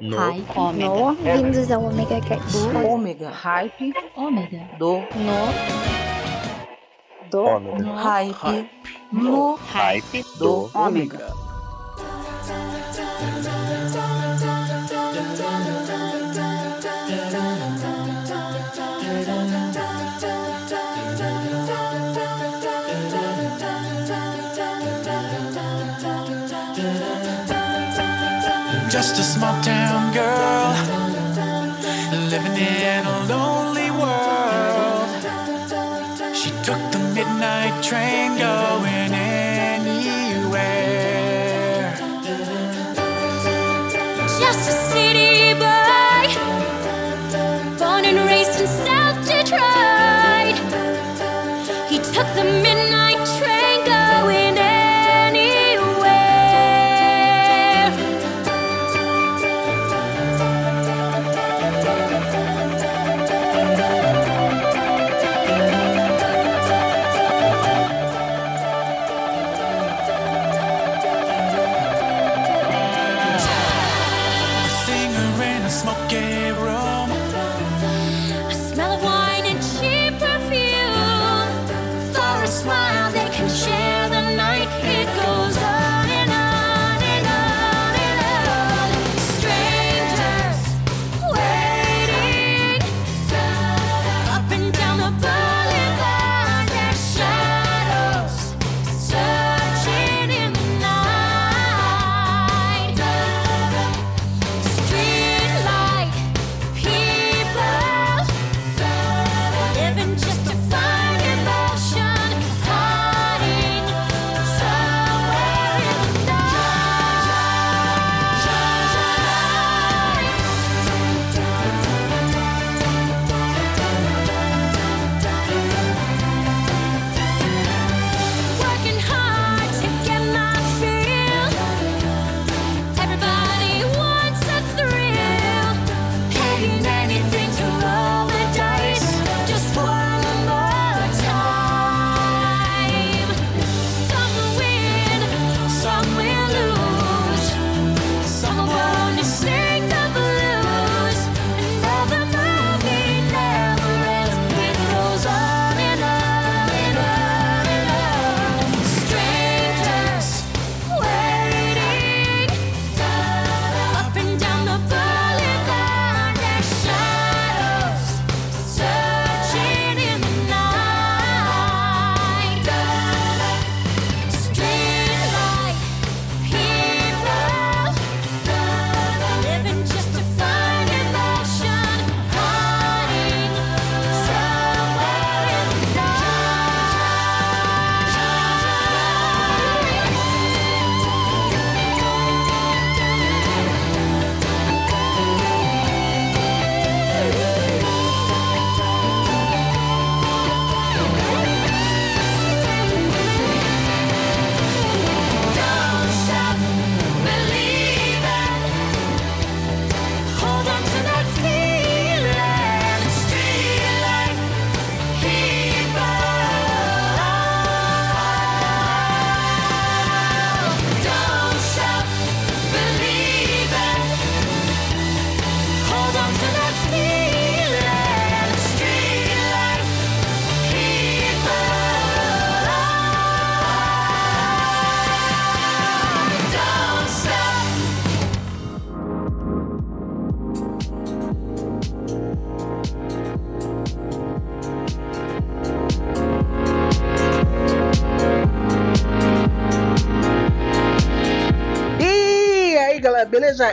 no. Hype, ômega. No, vindos ao Omega Cast. Do ômega, hype, ômega. Do, no, do, ômega. No, hype, hype, no, hype, do, ômega. Just a small town. train goes.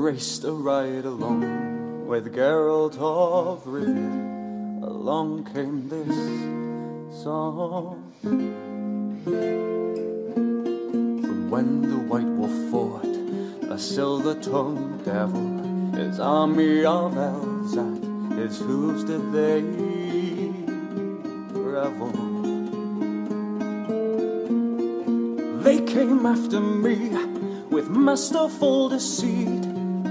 raced a ride along with Geralt of Rivia. Along came this song. From when the White Wolf fought a silver-tongued devil, his army of elves at his hooves did they revel. They came after me with masterful deceit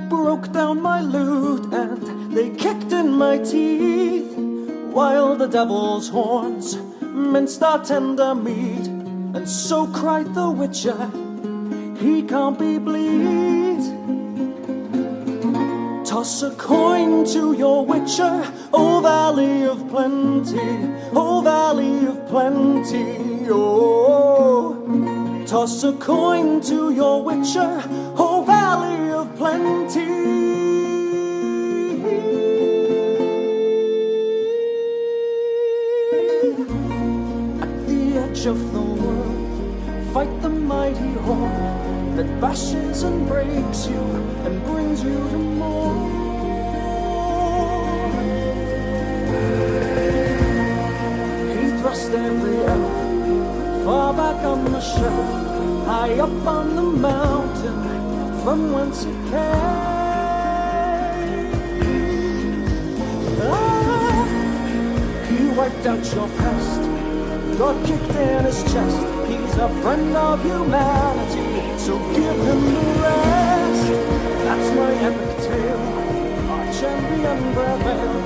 broke down my lute and they kicked in my teeth, while the devil's horns minced our tender meat, and so cried the witcher, he can't be bleed. Toss a coin to your witcher, O Valley of Plenty, O Valley of Plenty, oh. Toss a coin to your witcher, O Valley At the edge of the world, fight the mighty horde that bashes and breaks you and brings you to more. He thrust every elf far back on the shelf, high up on the mountain from whence it came. Ah, he wiped out your past, got kicked in his chest. He's a friend of humanity, so give him the rest. That's my epic tale. Our champion prevailed,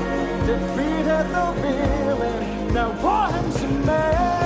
defeated the villain. Now pour him some.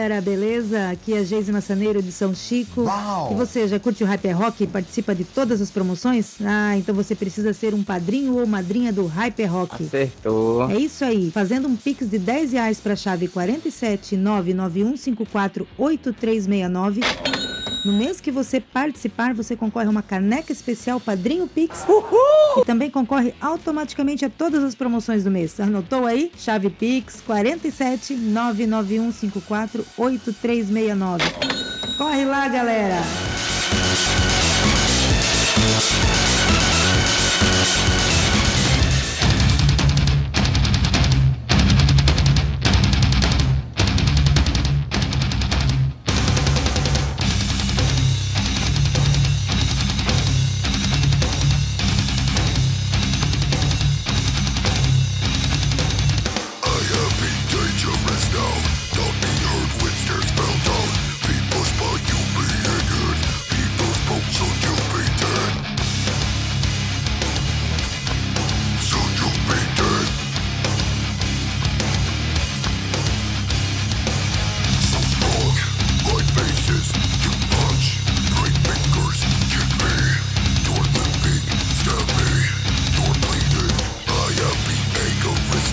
Galera, beleza? Aqui é a Geise Massaneiro de São Chico. E você já curte o Hyper Rock e participa de todas as promoções? Ah, então você precisa ser um padrinho ou madrinha do Hyper Rock. Acertou. É isso aí, fazendo um pix de 10 reais para a chave 47991548369. No mês que você participar, você concorre a uma caneca especial Padrinho Pix. Uhul! E também concorre automaticamente a todas as promoções do mês. Anotou aí? Chave Pix 47 99154 8369. Corre lá, galera! Música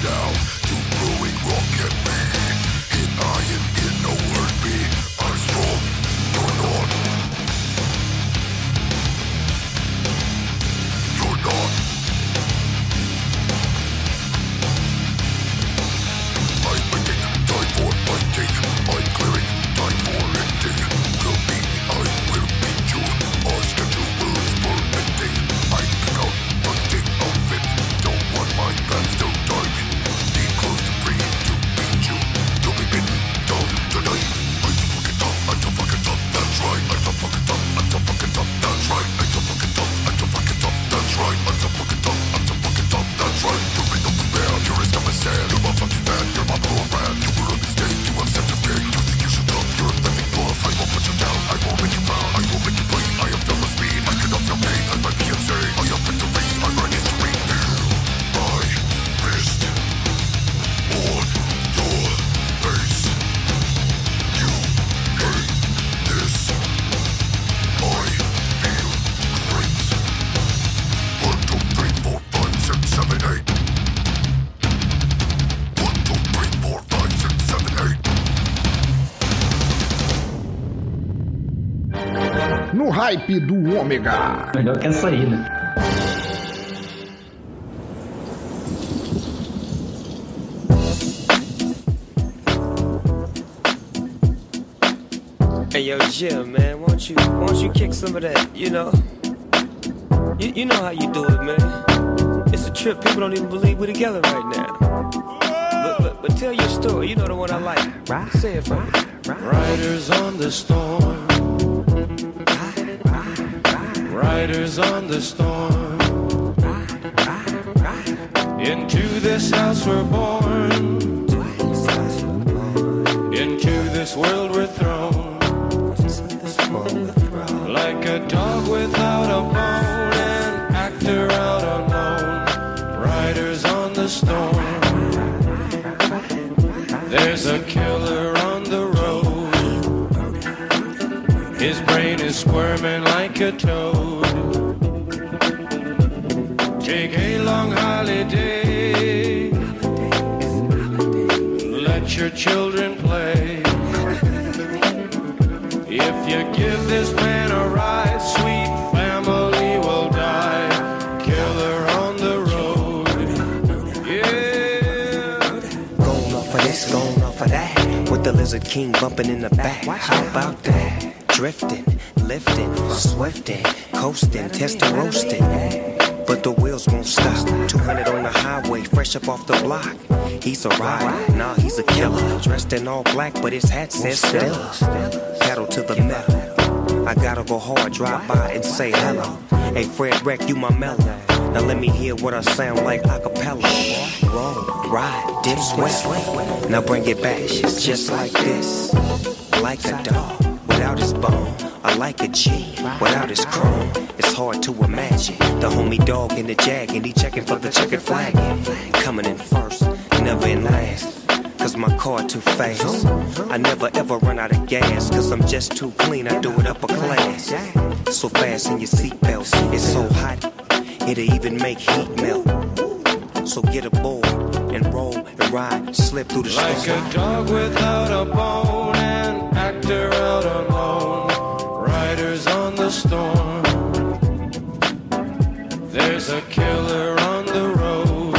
now to hype do Ômega. Melhor que essa aí, né? Hey yo, Jim, man, won't you won't you kick some of that? You know, you, you know how you do it, man. It's a trip. People don't even believe we're together right now. But, but, but tell your story. You know the one I like. Right. Say it for me. Riders on the storm. Riders on the storm. Into this house we're born. Into this world we're thrown. Like a dog without a bone, an actor out alone. Riders on the storm. There's a killer on the road. His brain is squirming like a toad. Long holiday. Let your children play. If you give this man a ride, sweet family will die. Killer on the road. Yeah. Going off of this, going off of that. With the Lizard King bumping in the back. How about that? Drifting, lifting, swifting, coasting, testing, roasting. But the wheels won't stop. 200 on the highway, fresh up off the block. He's a rider, nah, he's a killer. Dressed in all black, but his hat says Stella. Pedal to the metal. I gotta go hard, drive by and say hello. Hey, Fredwreck, you my mellow. Now let me hear what I sound like a cappella. Roll, ride, dip, sweat. Now bring it back, just like this. Like a dog without his bone. Like a G without his chrome. It's hard to imagine the homie dog in the jag and he checking for the checkered flag. Coming in first, never in last. Cause my car too fast. I never ever run out of gas. Cause I'm just too clean, I do it upper class. So fast in your seatbelts, it's so hot, it'll even make heat melt. So get a aboard and roll and ride, slip through the Like storm. a dog without a bone, an actor out alone. The storm. There's a killer on the road.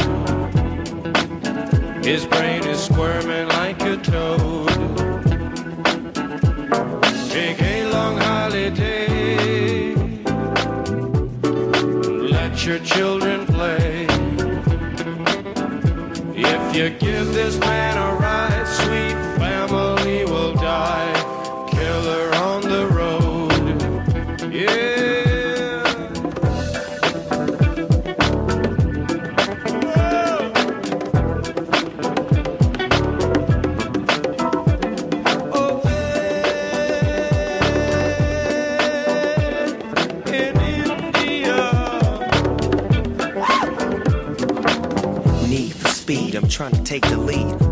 His brain is squirming like a toad. Take a long holiday. Let your children play. If you give this man a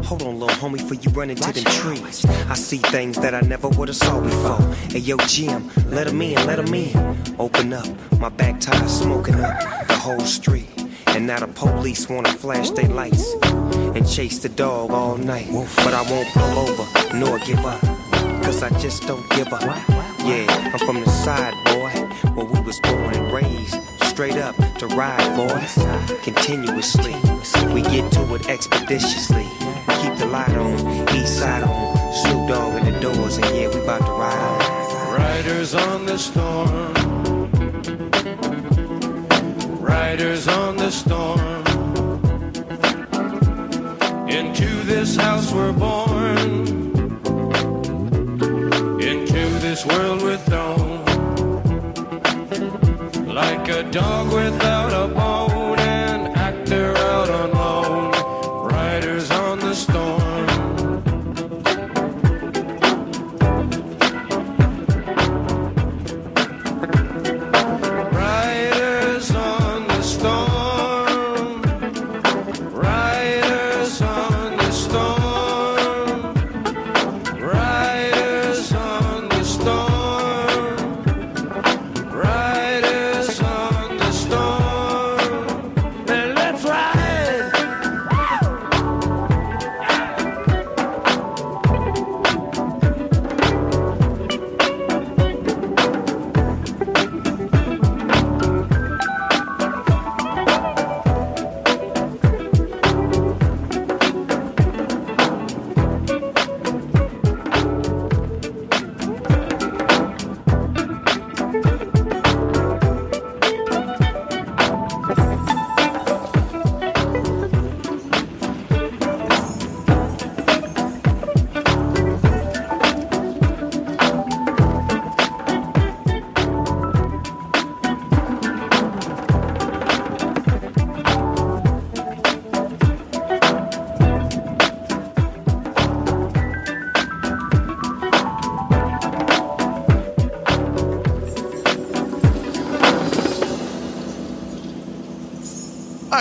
Hold on, little homie, for you run into them trees. I see things that I never would have saw before. Hey, yo, Jim, let 'em in, let 'em in. Open up, my back tire smoking up the whole street. And now the police wanna flash their lights and chase the dog all night. But I won't pull over nor give up, cause I just don't give up. Yeah, I'm from the side, boy, where we was born and raised. Straight up to ride, boys, continuously. We get to it expeditiously. Keep the light on, east side on. Snoop Dogg in the doors, and yeah, we about to ride on. Riders on the storm. Riders on the storm. Into this house we're born. Into this world we're thrown. Like a dog without a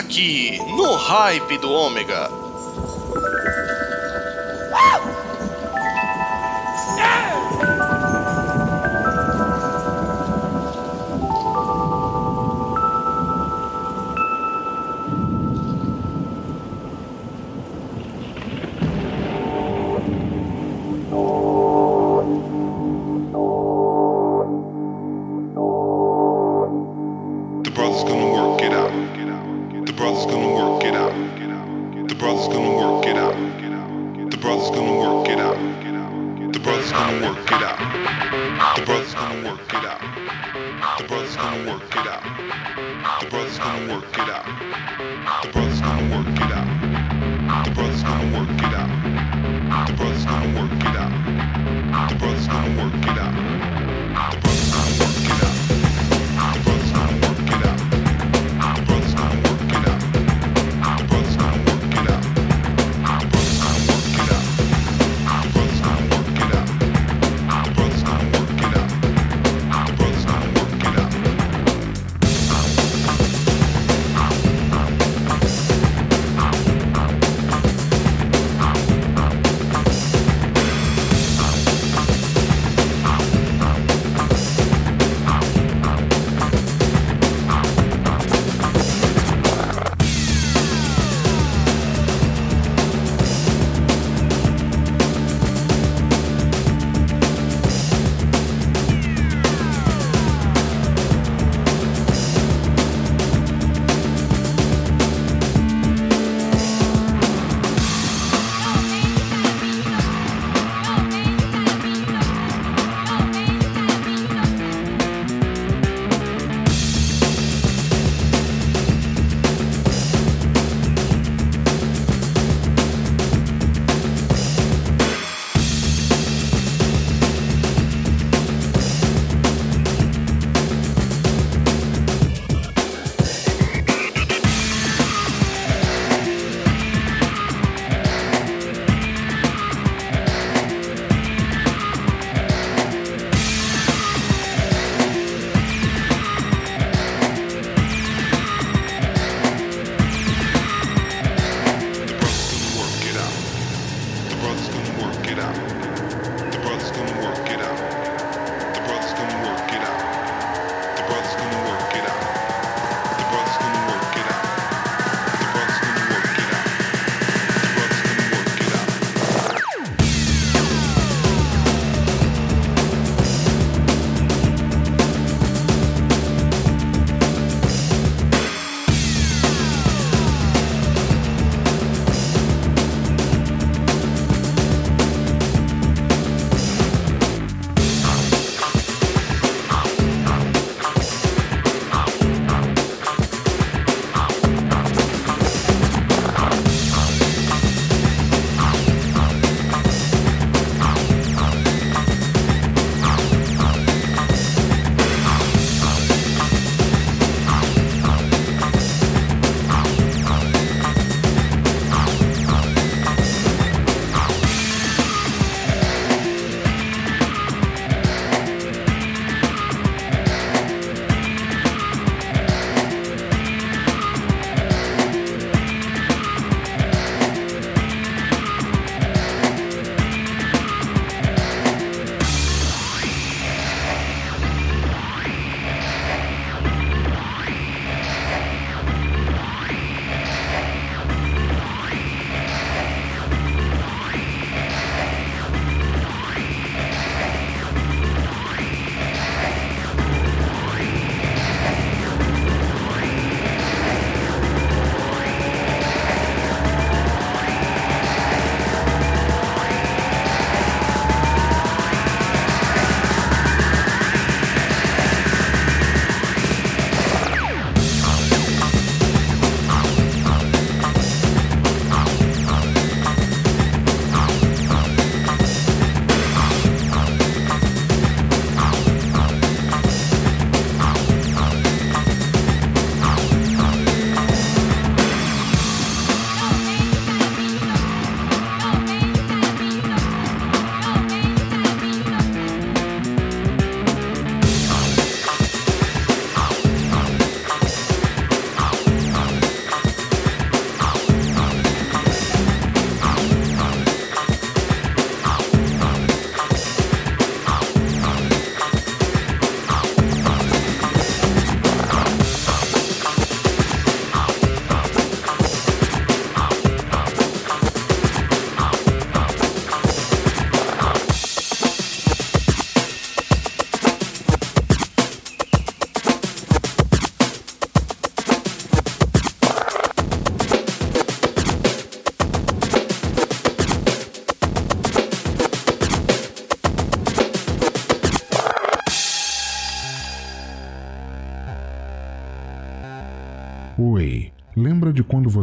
aqui no Hype do Ômega.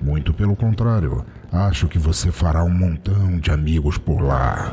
Muito pelo contrário, acho que você fará um montão de amigos por lá.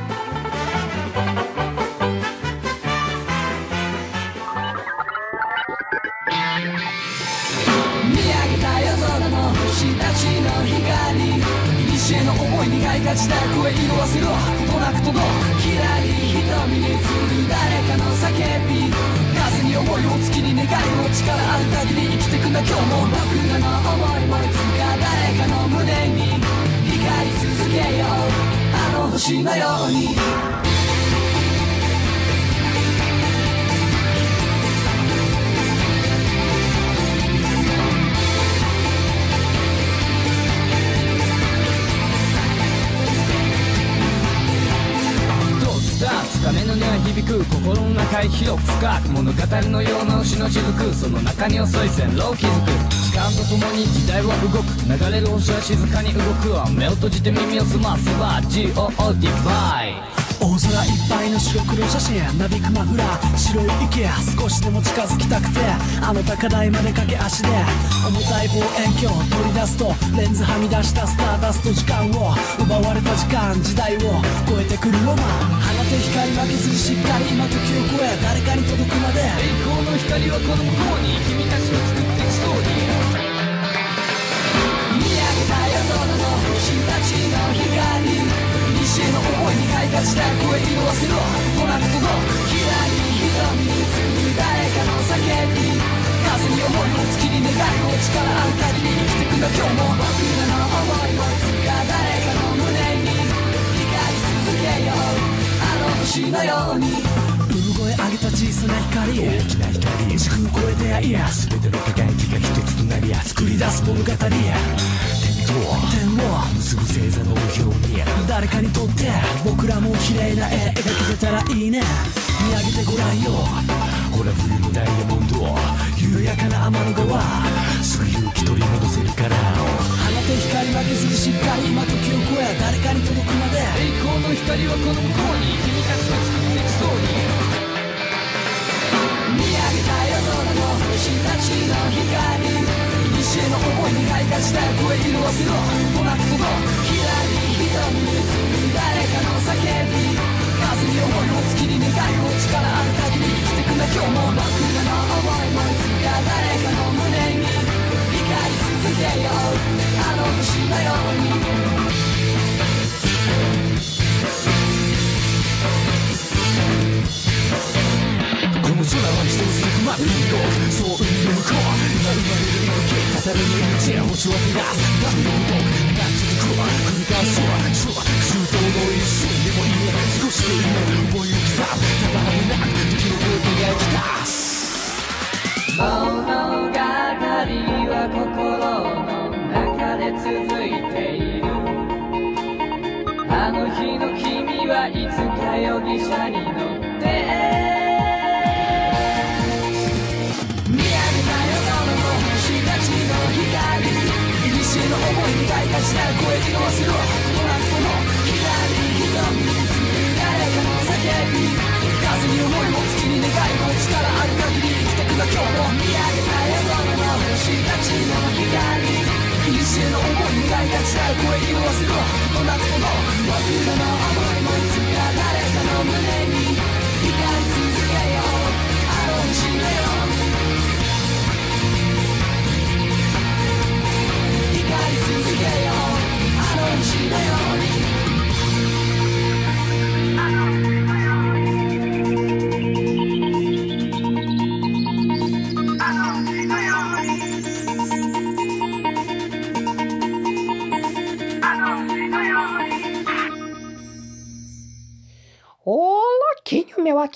ちた声色あせろ。ことなく届くきらり瞳に映る誰かの叫び。風に思いを月に願いを力ある限り生きてくんだ今日も僕らの思いもいつか誰かの胸に光り続けよう。あの星のように。したつかめのには響く心の中へ広く深く物語のような牛の雫。その中に遅い線路を築く。時間とともに時代は動く。流れる星は静かに動く。目を閉じて耳を澄ませば GOOD バイ青空いっぱいの白黒写真なびく真裏。白い池少しでも近づきたくて。あの高台まで駆け足で。重たい望遠鏡取り出すとレンズはみ出したスターダスト時間を。奪われた時間時代を超えてくるロマンて光負けずにしっかり今時を超え誰かに届くまで。栄光の光はこの向こうに君たちの作っていくストーリー見上げた夜空の星たちの光西の思いに開花した声色あせろ来なくともきらり瞳に映る誰かの叫び風に思いを月に願いを力ある限り生きてくんだ。今日も僕らの思いをいつか誰かの星のように。産声上げた小さな光大きな光時空超えてやいや全ての輝きが一つとなり作り出す物語天を。結ぶ星座のように誰かにとって僕らも綺麗な絵描けてたらいいね見上げてごらんよほら冬のダイヤモンド緩やかな天の川すぐ勇気取り戻せるからて光負けずにしっかり今時を超え誰かに届くまで。栄光の光はこの向こうに君たちが作っていくストーリー見上げた夜空の星たちの光西への思いに開花した声色あせろ来なくともひらり瞳に映る誰かの叫び風に思いを月に願いを力ある限り生きてくんだ。今日も僕らの思いもいつか誰かの胸に。光り続けようあの星のようにこの空は一つのまる色そう海の向こう今生まれる息たたる命へ星を照らす何度もが続く繰り返すそう中東の一瞬でもいい少しでいい思いを刻むただでなく時の声輝き出す物語は心の中で続いている。あの日の君はいつか容疑者にやう声にも忘れろなこと忘れ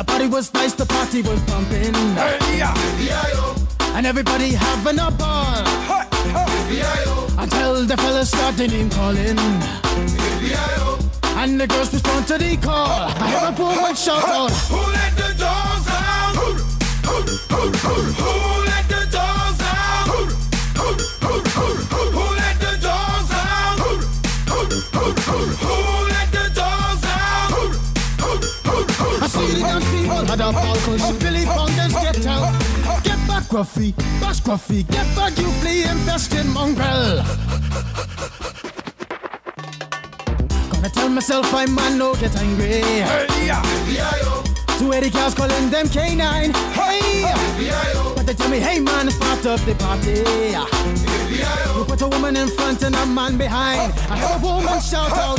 The party was nice, the party was pumping. And everybody having a ball. Until the fellas started name calling. And the girls respond to the call. I hear a woman shout out. Who let the dogs out? Who, who, who, who, who let the dogs out? Who, who, who, who, who, who let the dogs out? Who, who, who, who, who who, who, I see the dance people had a ball cause Billy Fountains get out. Get back, Gruffy, bash Gruffy, get back, you flea infested mongrel. Gonna tell myself I man no get angry. Hey, Two eighty cows calling them canine. Hey, but they tell me, hey man, it's part of the party. You put a woman in front and a man behind. I heard a woman shout out.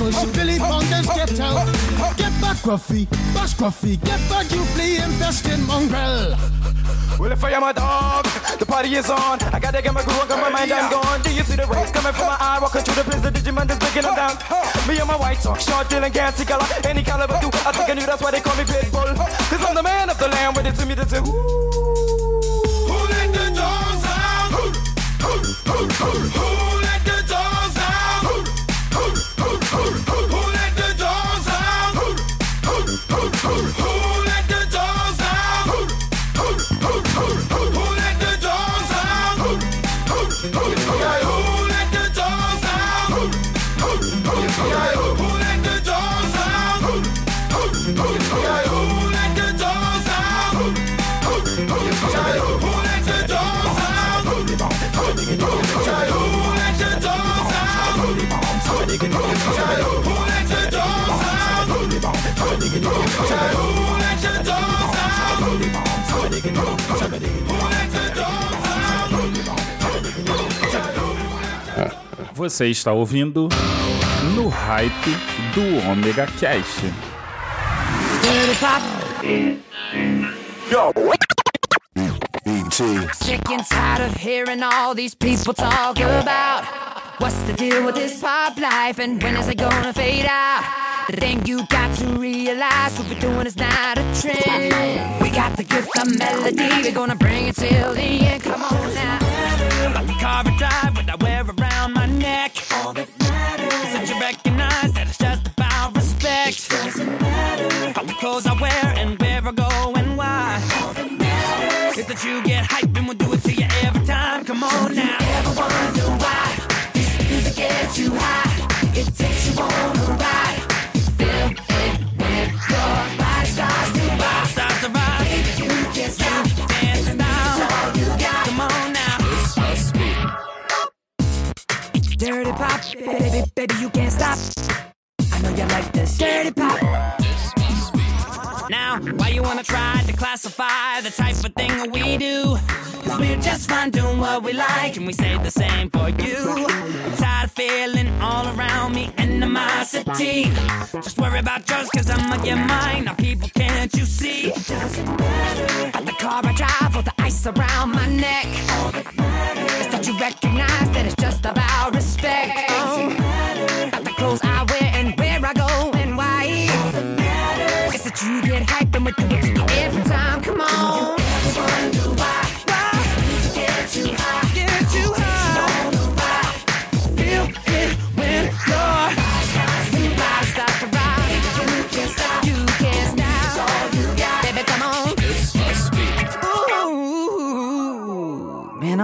had a ball cause Billy Fountains get out. Get back, Gruffy, bash Gruffy, get back, you flea infested mongrel. Well, if I am a dog, the party is on. I gotta get my groove on, got my mind, I'm gone. Do you see the rays coming from my eye? Walking through the place, the Digimon is breaking them down. Me and my white sock, short, deal, and gassy color. Any caliber, do I think I knew that's why they call me Pitbull. Cause I'm the man of the land, with it to me to do. Who let the dogs out? Who let the Você está ouvindo no hype do Omega Cash. Sick and tired of hearing all these people talk about what's the deal with this pop life and when is it gonna fade out? The thing you got to realize what we're doing is not a trend. We got the gift of melody, we're gonna bring it till the end. Come on now. Got the car drive, what I wear around my neck. All that matters is that you recognize that it's just about respect. Doesn't matter how the clothes I wear and where I go and why. All that matters is that you get hype and we'll do it to you every time. Come on now. Ever wonder why this music gets you high? It takes you on a ride. Baby, baby, you can't stop. I know you like this. Dirty pop. Now, why you wanna try to classify the type of thing that we do? Cause we're just fine doing what we like, and we say the same for you. I'm tired of feeling all around me animosity. Just worry about yours, cause I'ma get mine. Now, people, can't you see? It doesn't matter. At the car I drive or the ice around my neck. All that matters is that you recognize that it's just about respect.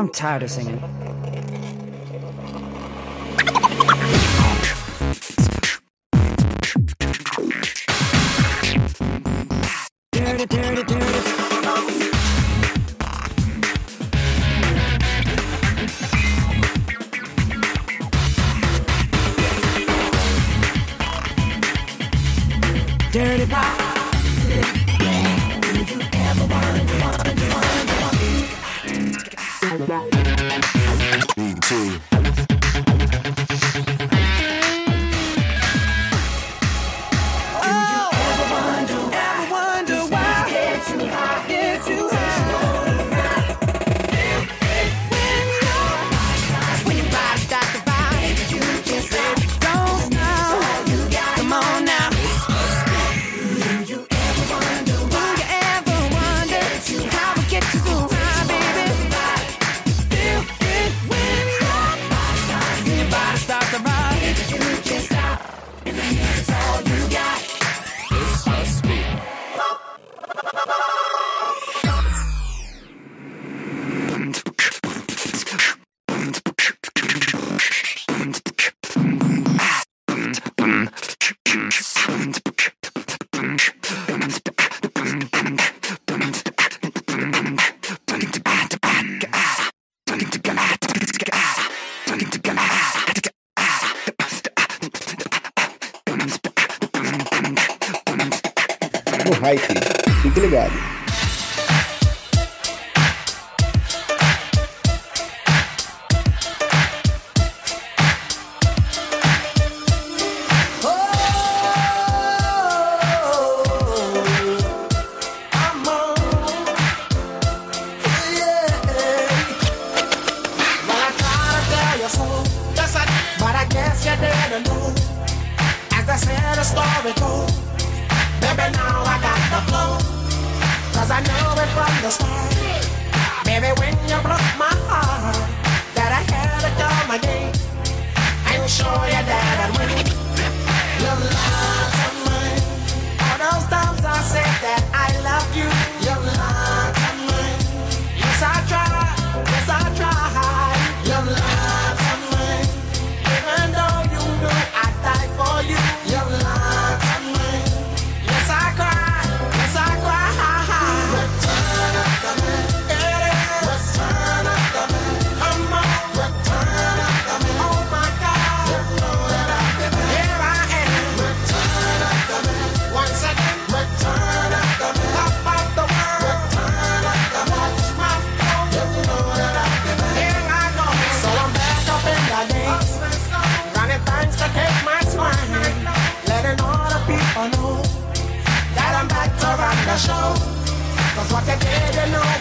I'm tired of singing.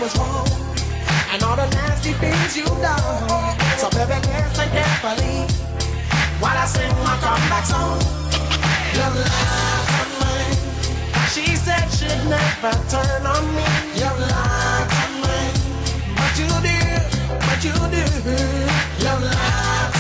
was wrong and all the nasty things you've done. So baby, listen carefully while I sing my comeback song. Your lies are mine. She said she'd never turn on me. Your lies are mine, but you do, but you do. Your lies.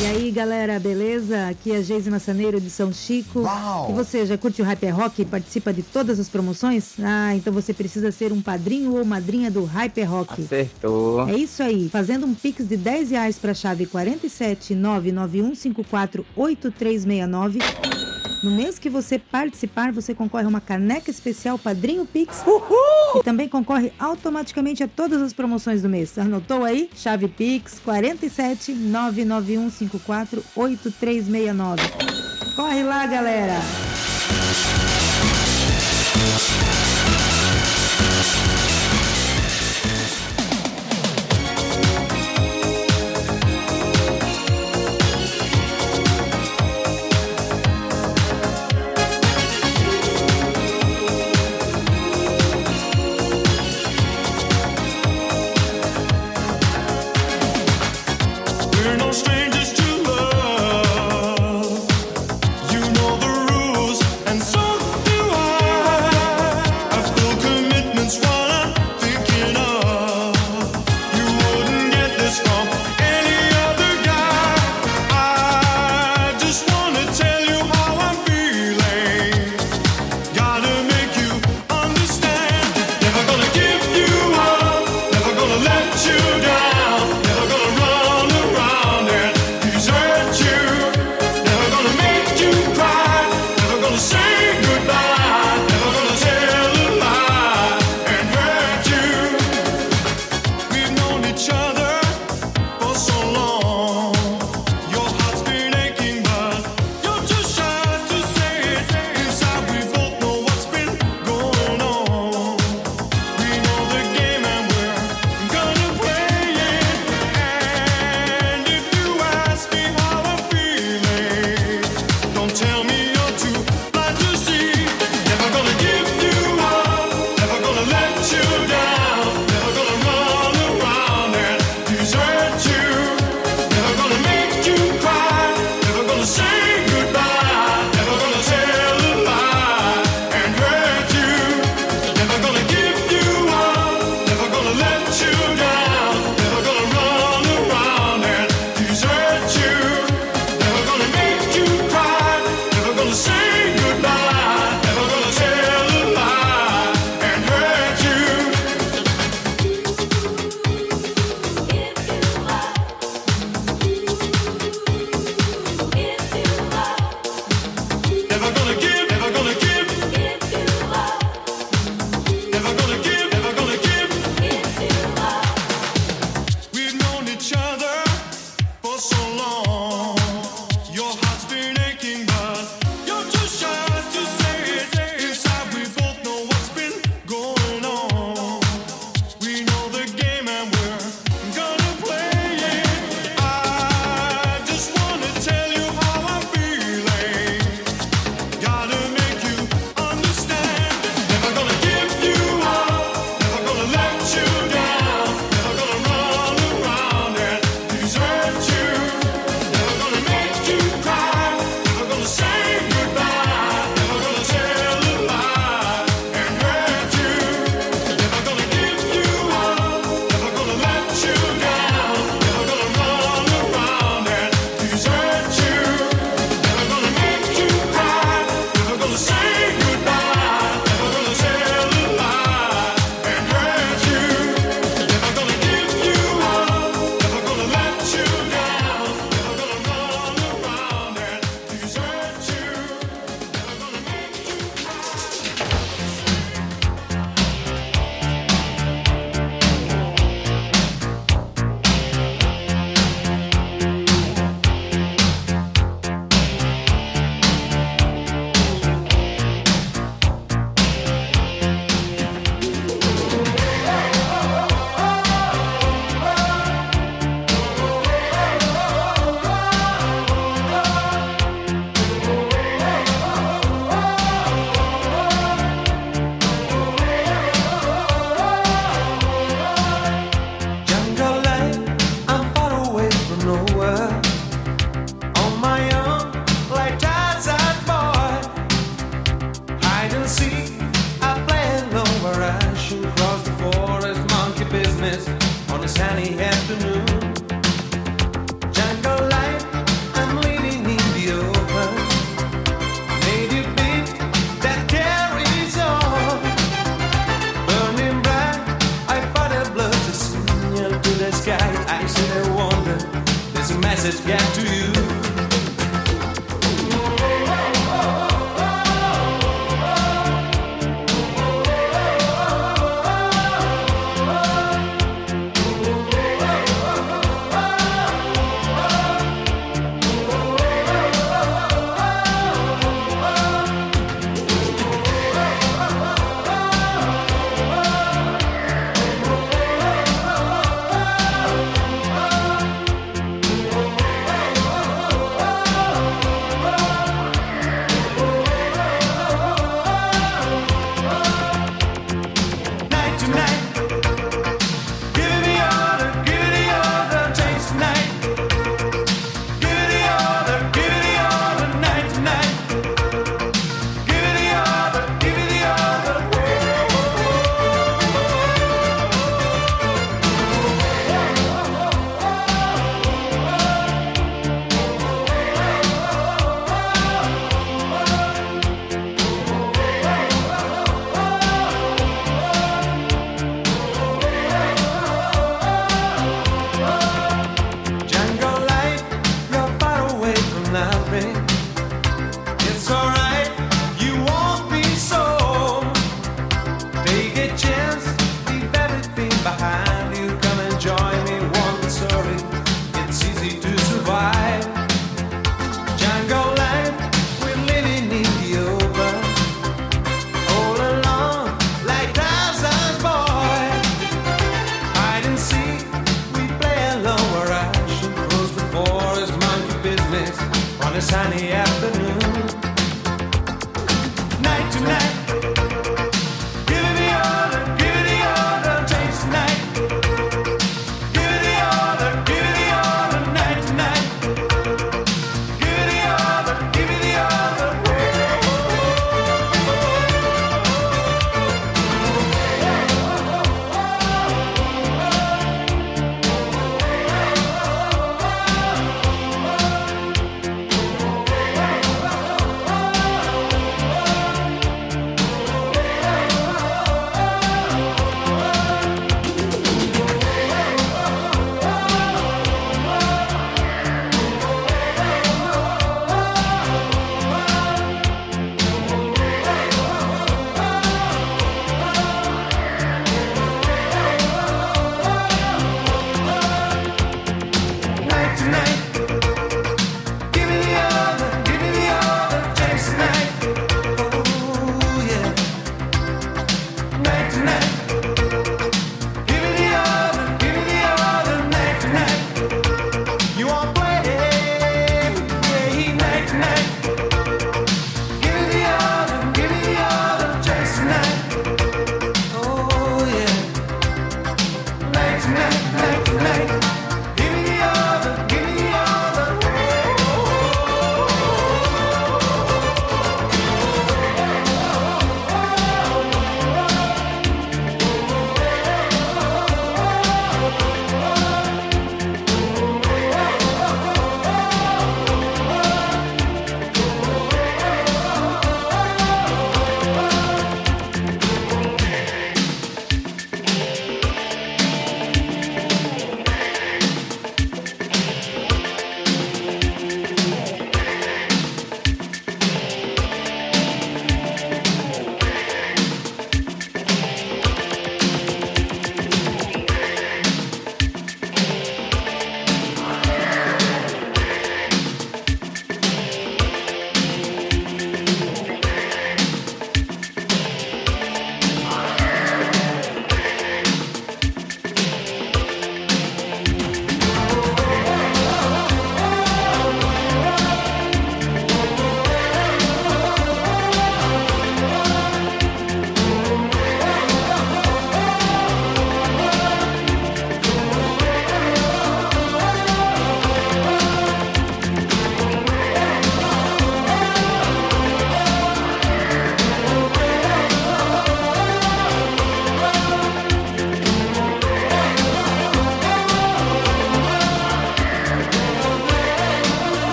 E aí, galera, beleza? Aqui é a Geise Massaneiro de São Chico. Uau. E você já curte o Hyper é Rock e participa de todas as promoções? Ah, então você precisa ser um padrinho ou madrinha do Hyper é Rock. Acertou. É isso aí. Fazendo um pix de 10 reais para a chave 47 no mês que você participar, você concorre a uma caneca especial Padrinho Pix. Uhul! E também concorre automaticamente a todas as promoções do mês. Anotou aí? Chave Pix 47 99154 8369. Corre lá, galera!